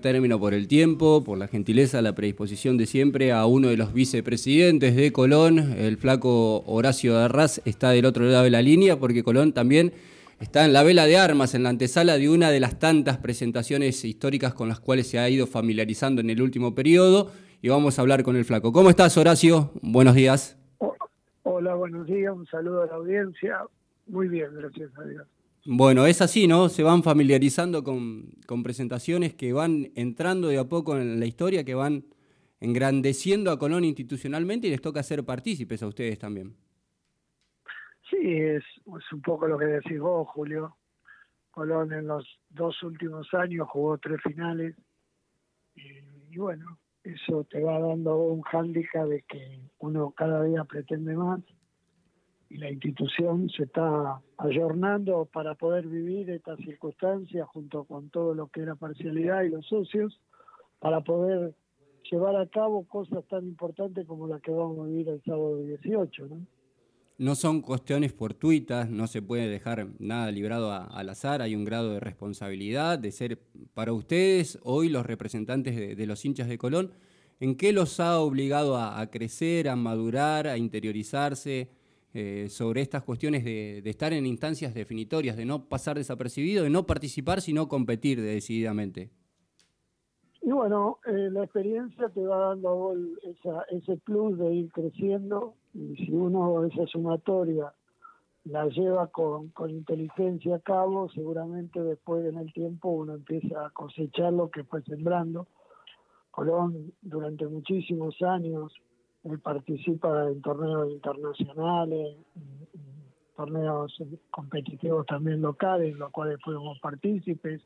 término por el tiempo, por la gentileza, la predisposición de siempre a uno de los vicepresidentes de Colón, el flaco Horacio Arras, está del otro lado de la línea, porque Colón también está en la vela de armas, en la antesala de una de las tantas presentaciones históricas con las cuales se ha ido familiarizando en el último periodo, y vamos a hablar con el flaco. ¿Cómo estás, Horacio? Buenos días. Hola, buenos días, un saludo a la audiencia. Muy bien, gracias a Dios. Bueno, es así, ¿no? Se van familiarizando con, presentaciones que van entrando de a poco en la historia, que van engrandeciendo a Colón institucionalmente y les toca ser partícipes a ustedes también. Sí, es, un poco lo que decís vos, Julio. Colón en los dos últimos años jugó tres finales y, bueno, eso te va dando un hándicap de que uno cada día pretende más y la institución se está ayornando para poder vivir estas circunstancias junto con todo lo que era parcialidad y los socios, para poder llevar a cabo cosas tan importantes como las que vamos a vivir el sábado 18. ¿no? No son cuestiones fortuitas, no se puede dejar nada librado al azar, hay un grado de responsabilidad de ser para ustedes, hoy los representantes de, los hinchas de Colón, ¿en qué los ha obligado a crecer, a madurar, a interiorizarse? Eh, sobre estas cuestiones de, estar en instancias definitorias, de no pasar desapercibido, de no participar, sino competir decididamente. Y bueno, eh, la experiencia te va dando ese plus de ir creciendo y si uno esa sumatoria la lleva con, con inteligencia a cabo, seguramente después en el tiempo uno empieza a cosechar lo que fue sembrando. Colón durante muchísimos años participa en torneos internacionales, torneos competitivos también locales, en los cuales fuimos partícipes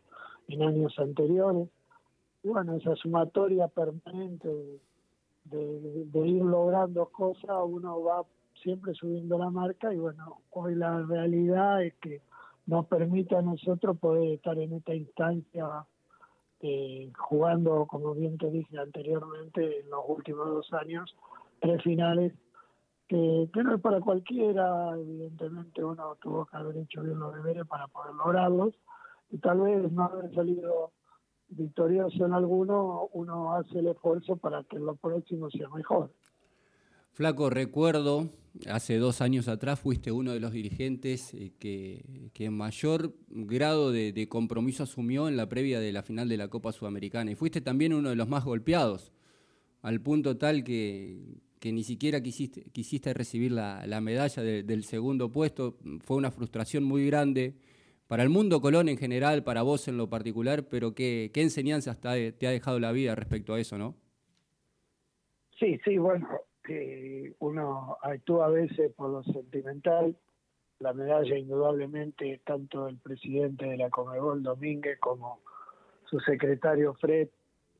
en años anteriores. Y bueno, esa sumatoria permanente de, ir logrando cosas, uno va siempre subiendo la marca y bueno, hoy la realidad es que nos permite a nosotros poder estar en esta instancia eh, jugando, como bien te dije anteriormente, en los últimos dos años, tres finales que, no es para cualquiera, evidentemente uno tuvo que haber hecho bien los deberes para poder lograrlos y tal vez no haber salido victorioso en alguno, uno hace el esfuerzo para que en lo próximo sea mejor. Flaco, recuerdo, hace dos años atrás fuiste uno de los dirigentes eh, que, que mayor grado de, de, compromiso asumió en la previa de la final de la Copa Sudamericana y fuiste también uno de los más golpeados, al punto tal que, que ni siquiera quisiste, recibir la, medalla del segundo puesto. Fue una frustración muy grande para el mundo Colón en general, para vos en lo particular, pero ¿qué, qué enseñanzas te ha, dejado la vida respecto a eso, no? Sí, sí, bueno, uno actúa a veces por lo sentimental. La medalla indudablemente, tanto el presidente de la Comebol Domínguez como su secretario Fred,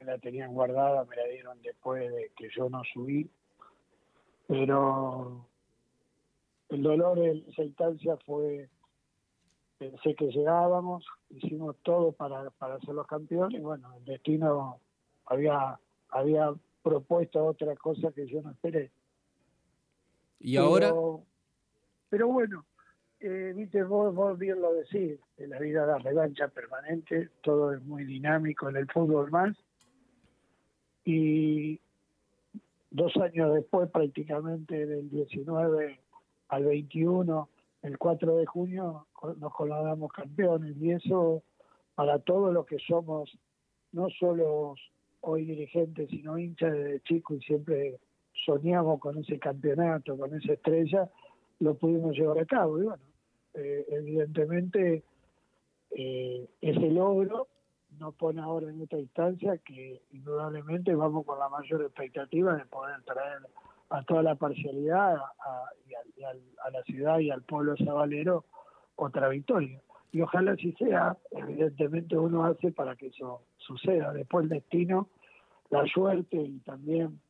me la tenían guardada, me la dieron después de que yo no subí pero el dolor en esa instancia fue, pensé que llegábamos, hicimos todo para, para ser los campeones y bueno, el destino había, había propuesto otra cosa que yo no esperé. ¿Y ahora? Pero bueno, eh, viste, vos, vos bien lo decís, en la vida da revancha permanente, todo es muy dinámico en el fútbol más. Y, dos años después, prácticamente del 19 al 21, el 4 de junio, nos colocamos campeones. Y eso, para todos los que somos, no solo hoy dirigentes, sino hinchas desde chico y siempre soñamos con ese campeonato, con esa estrella, lo pudimos llevar a cabo. Y bueno, eh, evidentemente, eh, ese logro nos pone ahora en esta instancia que indudablemente vamos con la mayor expectativa de poder traer a toda la parcialidad a, la ciudad y al pueblo sabalero otra victoria. Y ojalá así sea, evidentemente uno hace para que eso suceda. Después el destino, la suerte y también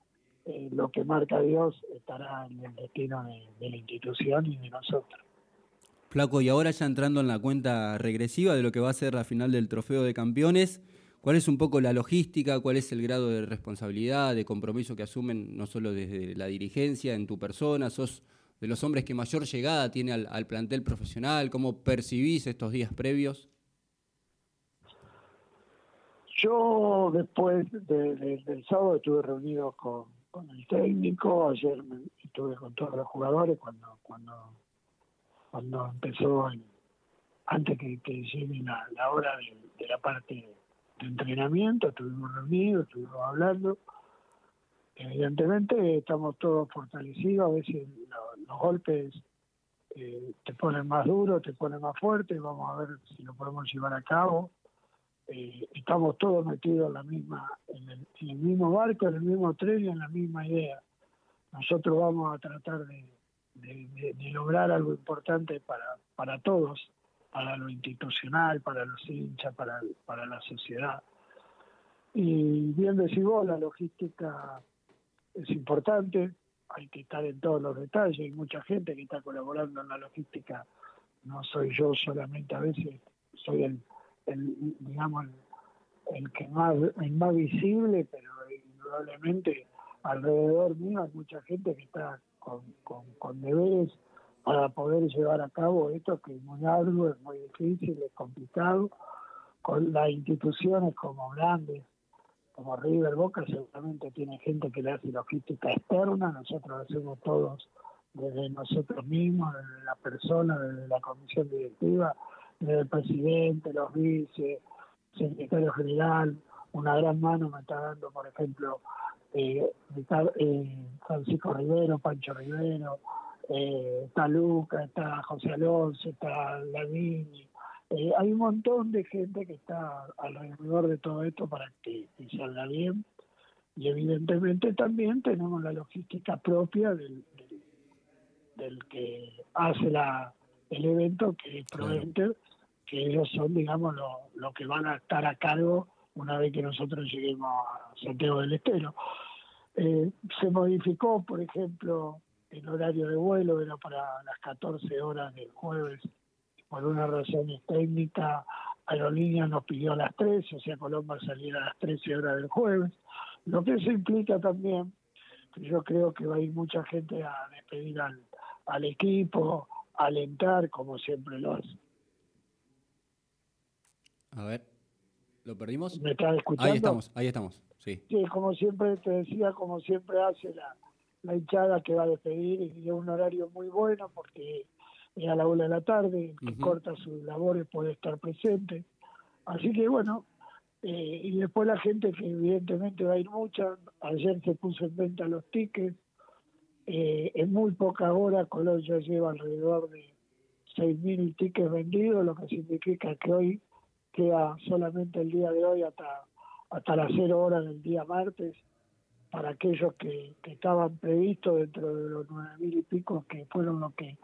eh, lo que marca Dios estará en el destino de la institución y de nosotros. Flaco, y ahora ya entrando en la cuenta regresiva de lo que va a ser la final del Trofeo de Campeones, ¿cuál es un poco la logística? ¿Cuál es el grado de responsabilidad, de compromiso que asumen no solo desde la dirigencia, en tu persona? ¿Sos de los hombres que mayor llegada tiene al, plantel profesional? ¿Cómo percibís estos días previos? Yo después del sábado estuve reunido con, el técnico, ayer estuve con todos los jugadores cuando cuando cuando empezó antes que, llegue la, hora de, la parte de entrenamiento, estuvimos reunidos, estuvimos hablando. Evidentemente estamos todos fortalecidos, a veces los golpes eh, te ponen más duro, te ponen más fuerte, vamos a ver si lo podemos llevar a cabo. Eh, estamos todos metidos en misma, en el, mismo barco, en el mismo tren y en la misma idea. Nosotros vamos a tratar de, lograr algo importante para, para todos, para lo institucional, para los hinchas, para, para la sociedad. Y bien decís vos, la logística es importante, hay que estar en todos los detalles, hay mucha gente que está colaborando en la logística, no soy yo solamente, a veces soy el, el digamos, el, que más, el más visible, pero indudablemente alrededor mío hay mucha gente que está con, con, deberes para poder llevar a cabo esto que es muy arduo, es muy difícil, es complicado, con las instituciones como grandes, como River Boca seguramente tiene gente que le hace logística externa, nosotros hacemos todos desde nosotros mismos, desde la persona, desde la comisión directiva, desde el presidente, los vice, secretario general, una gran mano me está dando, por ejemplo, eh, eh Francisco Rivero, Pancho Rivero, eh, está Luca, está José Alonso, está Lavini, eh, hay un montón de gente que está alrededor de todo esto para que, salga bien. Y evidentemente también tenemos la logística propia del, del, que hace la, el evento, que es Proventer, que ellos son, digamos, lo, lo que van a estar a cargo una vez que nosotros lleguemos a Santiago del Estero. Eh, se modificó, por ejemplo, el horario de vuelo, era para las 14 horas del jueves por una razón técnica, Aerolínea nos pidió a las 13, o sea, Colombo saliera a las 13 horas del jueves. Lo que eso implica también, que yo creo que va a ir mucha gente a despedir al, equipo, alentar, como siempre lo hace. A ver, ¿lo perdimos? ¿Me estás escuchando? Ahí estamos, ahí estamos, sí. Sí, como siempre te decía, como siempre hace la, la hinchada que va a despedir y es un horario muy bueno porque a la una de la tarde, que corta sus labores puede estar presente. Así que bueno, eh, y después la gente que evidentemente va a ir mucha, ayer se puso en venta los tickets, eh, en muy poca hora Colón ya lleva alrededor de 6.000 tickets vendidos, lo que significa que hoy queda solamente el día de hoy hasta, hasta las 0 horas del día martes para aquellos que, estaban previstos dentro de los 9.000 y pico que fueron los que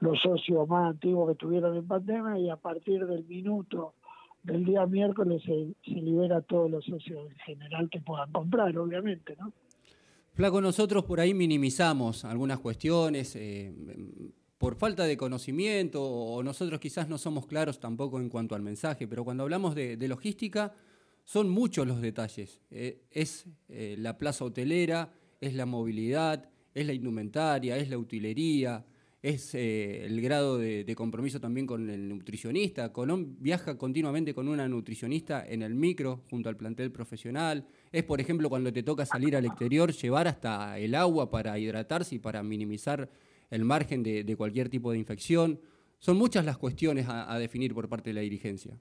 los socios más antiguos que tuvieron en pandemia y a partir del minuto del día miércoles se, libera a todos los socios en general que puedan comprar, obviamente, ¿no? Flaco, nosotros por ahí minimizamos algunas cuestiones eh, por falta de conocimiento o nosotros quizás no somos claros tampoco en cuanto al mensaje, pero cuando hablamos de, logística son muchos los detalles. Eh, es eh, la plaza hotelera, es la movilidad, es la indumentaria, es la utilería, es eh, el grado de, compromiso también con el nutricionista. Colón viaja continuamente con una nutricionista en el micro junto al plantel profesional. Es, por ejemplo, cuando te toca salir al exterior, llevar hasta el agua para hidratarse y para minimizar el margen de, cualquier tipo de infección. Son muchas las cuestiones a, definir por parte de la dirigencia.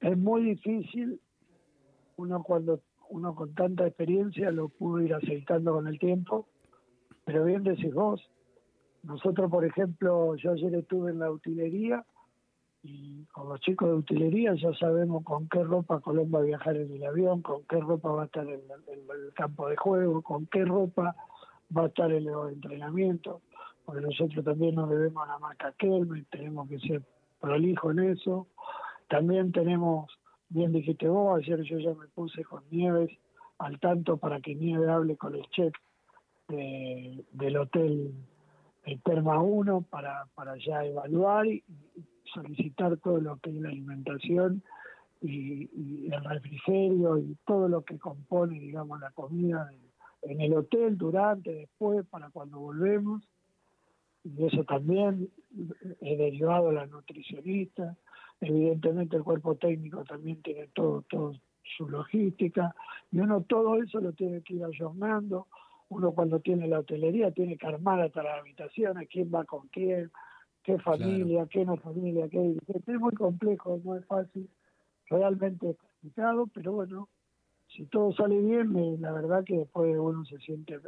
Es muy difícil, uno cuando uno con tanta experiencia lo pudo ir aceitando con el tiempo, pero bien decís vos, nosotros, por ejemplo, yo ayer estuve en la utilería y con los chicos de utilería ya sabemos con qué ropa Colón va a viajar en el avión, con qué ropa va a estar en, el campo de juego, con qué ropa va a estar en los entrenamientos, porque nosotros también nos debemos a la marca Kelme, tenemos que ser prolijo en eso. También tenemos, bien dijiste vos, ayer yo ya me puse con Nieves al tanto para que Nieves hable con el chef del hotel el Terma 1 para, para ya evaluar y solicitar todo lo que es la alimentación y, el refrigerio y todo lo que compone, digamos, la comida en el hotel, durante, después, para cuando volvemos. Y eso también es derivado a la nutricionista. Evidentemente el cuerpo técnico también tiene todo, todos su logística, y uno todo eso lo tiene que ir ayornando. Uno cuando tiene la hotelería tiene que armar hasta las habitaciones, quién va con quién, qué familia, qué no familia, qué Es muy complejo, no es fácil, realmente complicado, pero bueno, si todo sale bien, la verdad que después uno se siente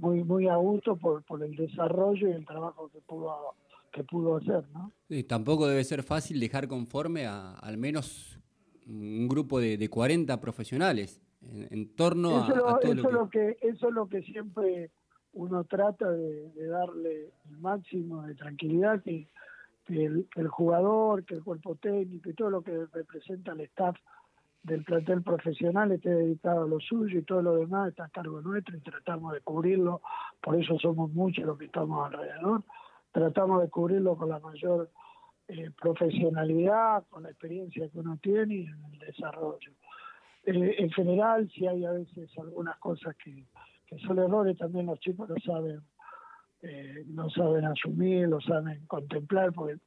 muy muy a gusto por, por el desarrollo y el trabajo que pudo que pudo hacer, ¿no? Tampoco debe ser fácil dejar conforme a al menos un grupo de, de 40 profesionales en, torno a, todo eso lo que... Lo que... Eso es lo que siempre uno trata de, darle el máximo de tranquilidad, que, el, el, jugador, que el cuerpo técnico y todo lo que representa el staff del plantel profesional esté dedicado a lo suyo y todo lo demás está a cargo nuestro y tratamos de cubrirlo, por eso somos muchos los que estamos alrededor, tratamos de cubrirlo con la mayor eh, profesionalidad, con la experiencia que uno tiene y en el desarrollo. Eh, en general, si hay a veces algunas cosas que, son errores, también los chicos lo saben, eh, lo saben asumir, lo saben contemplar, porque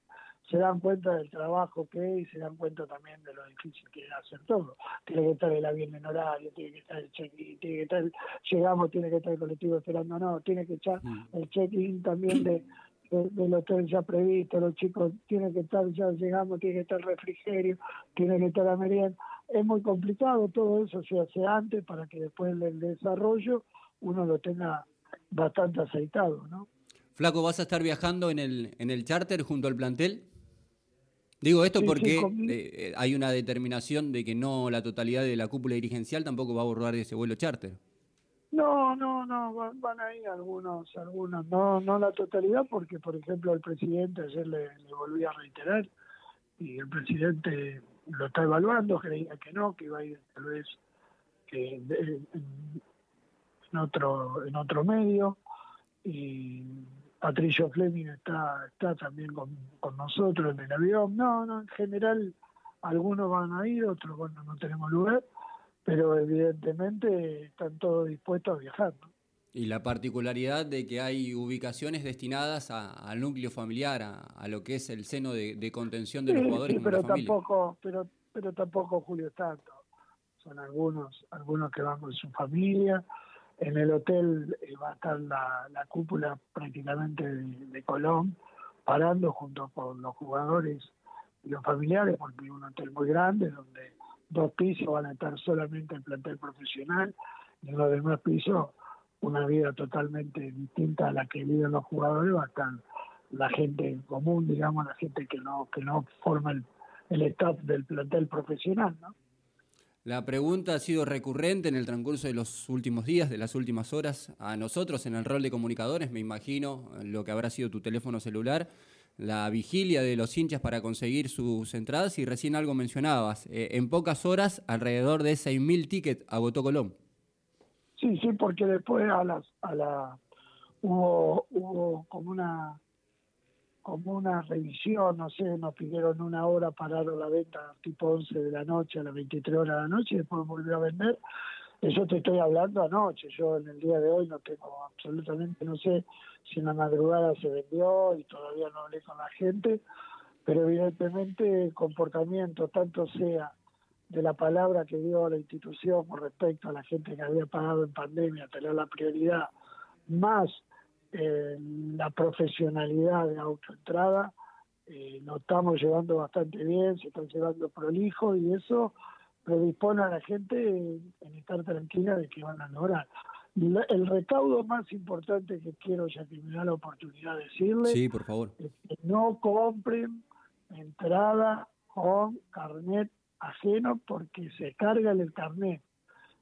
se dan cuenta del trabajo que es y se dan cuenta también de lo difícil que es hacer todo. Tiene que estar el avión en horario, tiene que estar el check-in, tiene que estar, llegamos, tiene que estar el colectivo esperando, no, tiene que echar mm. el check-in también de, del hotel ya previsto, los chicos tienen que estar, ya llegamos, tiene que estar el refrigerio, tiene que estar la merienda. Es muy complicado, todo eso se hace antes para que después del desarrollo uno lo tenga bastante aceitado, ¿no? Flaco, ¿vas a estar viajando en el, en el charter junto al plantel? Digo esto porque eh, hay una determinación de que no la totalidad de la cúpula dirigencial tampoco va a abordar ese vuelo charter. No, no, no, van, a ir algunos, algunos, no, no la totalidad, porque por ejemplo el presidente ayer le, volví a reiterar y el presidente lo está evaluando, creía que no, que iba a ir tal vez que en otro, en otro medio y Patricio Fleming está, está también con, nosotros en el avión. No, no, en general algunos van a ir, otros bueno, no tenemos lugar, pero evidentemente están todos dispuestos a viajar. Y la particularidad de que hay ubicaciones destinadas al núcleo familiar, a, lo que es el seno de, contención de los jugadores. Sí, pero tampoco, pero, pero tampoco Julio tanto. Son algunos, algunos que van con su familia, en el hotel eh, va a estar la, cúpula prácticamente de, Colón, parando junto con los jugadores y los familiares, porque es un hotel muy grande donde dos pisos van a estar solamente el plantel profesional y en los demás pisos una vida totalmente distinta a la que viven los jugadores, va a estar la gente común, digamos, la gente que no que no forma el, el staff del plantel profesional, ¿no? La pregunta ha sido recurrente en el transcurso de los últimos días, de las últimas horas. A nosotros, en el rol de comunicadores, me imagino lo que habrá sido tu teléfono celular, la vigilia de los hinchas para conseguir sus entradas y recién algo mencionabas. Eh, en pocas horas, alrededor de 6.000 tickets agotó Colón. Sí, sí, porque después a las a la hubo, hubo como una como una revisión, no sé, nos pidieron una hora, pararon la venta tipo 11 de la noche a las 23 horas de la noche y después volvió a vender. Eso te estoy hablando anoche, yo en el día de hoy no tengo absolutamente, no sé si en la madrugada se vendió y todavía no hablé con la gente, pero evidentemente el comportamiento, tanto sea de la palabra que dio la institución con respecto a la gente que había pagado en pandemia, tener la prioridad, más eh, la profesionalidad de autoentrada eh, lo estamos llevando bastante bien, se están llevando prolijo y eso predispone a la gente en, estar tranquila de que van a lograr. el recaudo más importante que quiero, ya que me da la oportunidad de decirle, sí, por favor. es que no compren entrada con carnet ajeno porque se carga el carnet.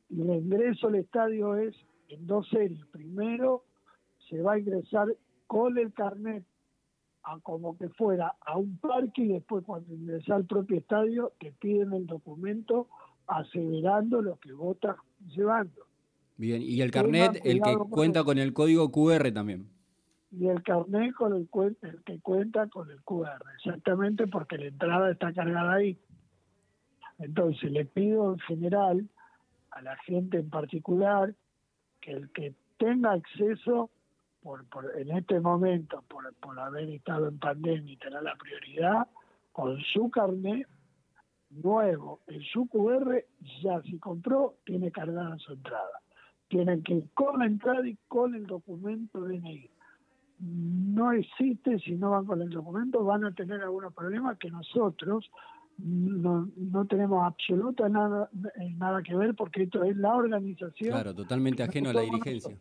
Y el ingreso al estadio es en dos series. Primero, se va a ingresar con el carnet a como que fuera a un parque y después cuando ingresa al propio estadio te piden el documento aseverando lo que votas llevando. Bien, y el carnet, el que cuenta con el código QR también. Y el carnet con el, el que cuenta con el QR, exactamente porque la entrada está cargada ahí. Entonces le pido en general a la gente en particular que el que tenga acceso por, en este momento, por, haber estado en pandemia y tener la prioridad, con su carnet, nuevo en su QR, ya si compró, tiene cargada su entrada. Tienen que ir con la entrada y con el documento DNI. No existe, si no van con el documento, van a tener algunos problemas que nosotros no, no tenemos absoluta nada, nada que ver porque esto es la organización. Claro, totalmente ajeno a la dirigencia.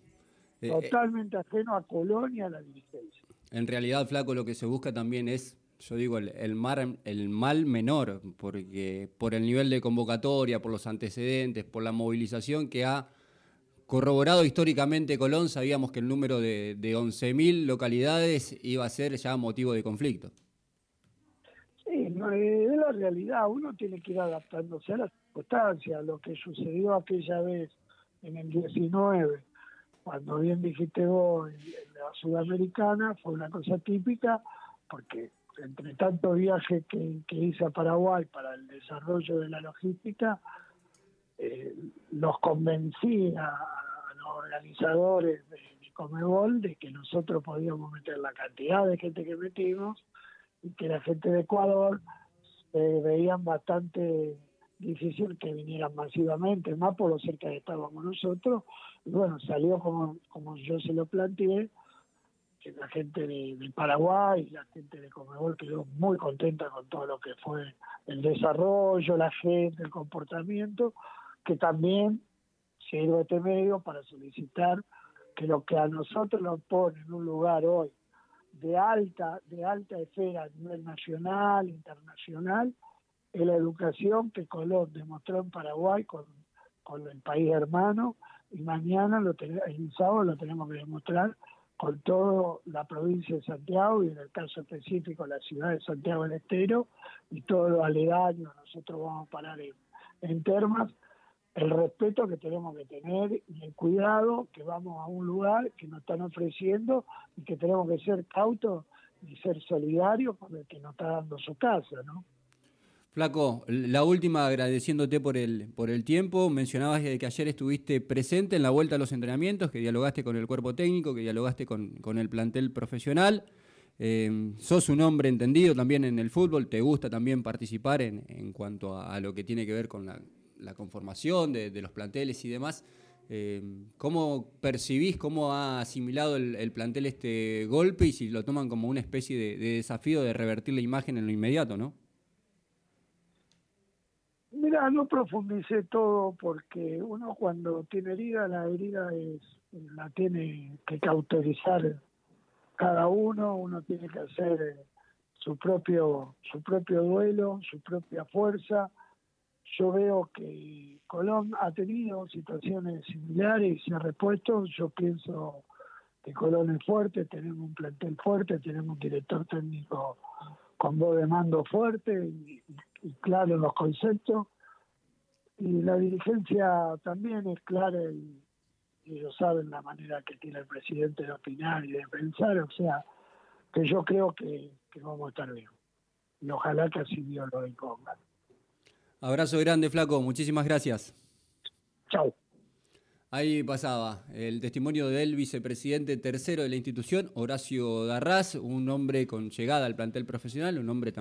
Totalmente ajeno a Colonia, a la dirigencia. En realidad, Flaco, lo que se busca también es yo digo, el, el, mar, el mal menor, porque por el nivel de convocatoria, por los antecedentes, por la movilización que ha corroborado históricamente Colón, sabíamos que el número de, de 11.000 localidades iba a ser ya motivo de conflicto. Sí, no, es la realidad, uno tiene que ir adaptándose a las circunstancias, lo que sucedió aquella vez en el 19, cuando bien dijiste vos, en la Sudamericana, fue una cosa típica, porque entre tanto viaje que, hice a Paraguay para el desarrollo de la logística, eh, los convencí a, los organizadores de, Comebol de que nosotros podíamos meter la cantidad de gente que metimos y que la gente de Ecuador se veían bastante difícil que vinieran masivamente, más por lo cerca que estábamos nosotros. Y bueno, salió como, como yo se lo planteé, que la gente de, Paraguay y la gente de Comebol quedó muy contenta con todo lo que fue el desarrollo, la gente, el comportamiento, que también sirve este medio para solicitar que lo que a nosotros nos pone en un lugar hoy de alta, de alta esfera a nivel nacional, internacional, es la educación que Colón demostró en Paraguay con, con el país hermano y mañana, lo el sábado, lo tenemos que demostrar con toda la provincia de Santiago y en el caso específico la ciudad de Santiago del Estero y todo lo aledaño, nosotros vamos a parar en, termas, el respeto que tenemos que tener y el cuidado que vamos a un lugar que nos están ofreciendo y que tenemos que ser cautos y ser solidarios con el que nos está dando su casa, ¿no? Flaco, la última agradeciéndote por el, por el tiempo. Mencionabas que ayer estuviste presente en la vuelta a los entrenamientos, que dialogaste con el cuerpo técnico, que dialogaste con, el plantel profesional. Eh, sos un hombre entendido también en el fútbol, te gusta también participar en, en cuanto a, lo que tiene que ver con la, conformación de, los planteles y demás. Eh, ¿Cómo percibís, cómo ha asimilado el, plantel este golpe y si lo toman como una especie de, de desafío de revertir la imagen en lo inmediato, no? No profundicé todo porque uno cuando tiene herida, la herida es la tiene que cauterizar cada uno, uno tiene que hacer eh, su propio su propio duelo, su propia fuerza. Yo veo que Colón ha tenido situaciones similares y se ha repuesto. Yo pienso que Colón es fuerte, tenemos un plantel fuerte, tenemos un director técnico con voz de mando fuerte y, y claro los conceptos. Y la dirigencia también es clara y, ellos saben la manera que tiene el presidente de opinar y de pensar, o sea, que yo creo que, vamos a estar bien. Y ojalá que así Dios lo imponga. Abrazo grande, Flaco. Muchísimas gracias. Chao. Ahí pasaba el testimonio del vicepresidente tercero de la institución, Horacio Darraz, un hombre con llegada al plantel profesional, un hombre también.